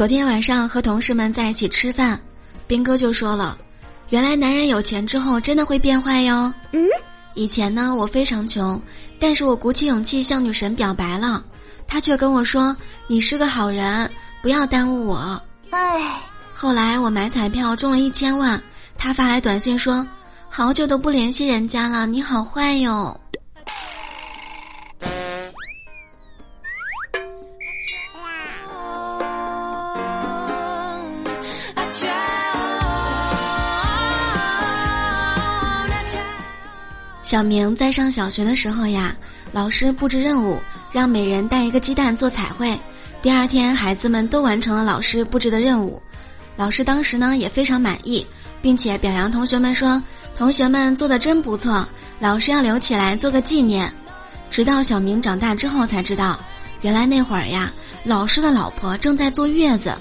昨天晚上和同事们在一起吃饭，斌哥就说了：“原来男人有钱之后真的会变坏哟。”嗯，以前呢我非常穷，但是我鼓起勇气向女神表白了，她却跟我说：“你是个好人，不要耽误我。”唉，后来我买彩票中了一千万，他发来短信说：“好久都不联系人家了，你好坏哟。”小明在上小学的时候呀，老师布置任务，让每人带一个鸡蛋做彩绘。第二天，孩子们都完成了老师布置的任务，老师当时呢也非常满意，并且表扬同学们说：“同学们做的真不错，老师要留起来做个纪念。”直到小明长大之后才知道，原来那会儿呀，老师的老婆正在坐月子。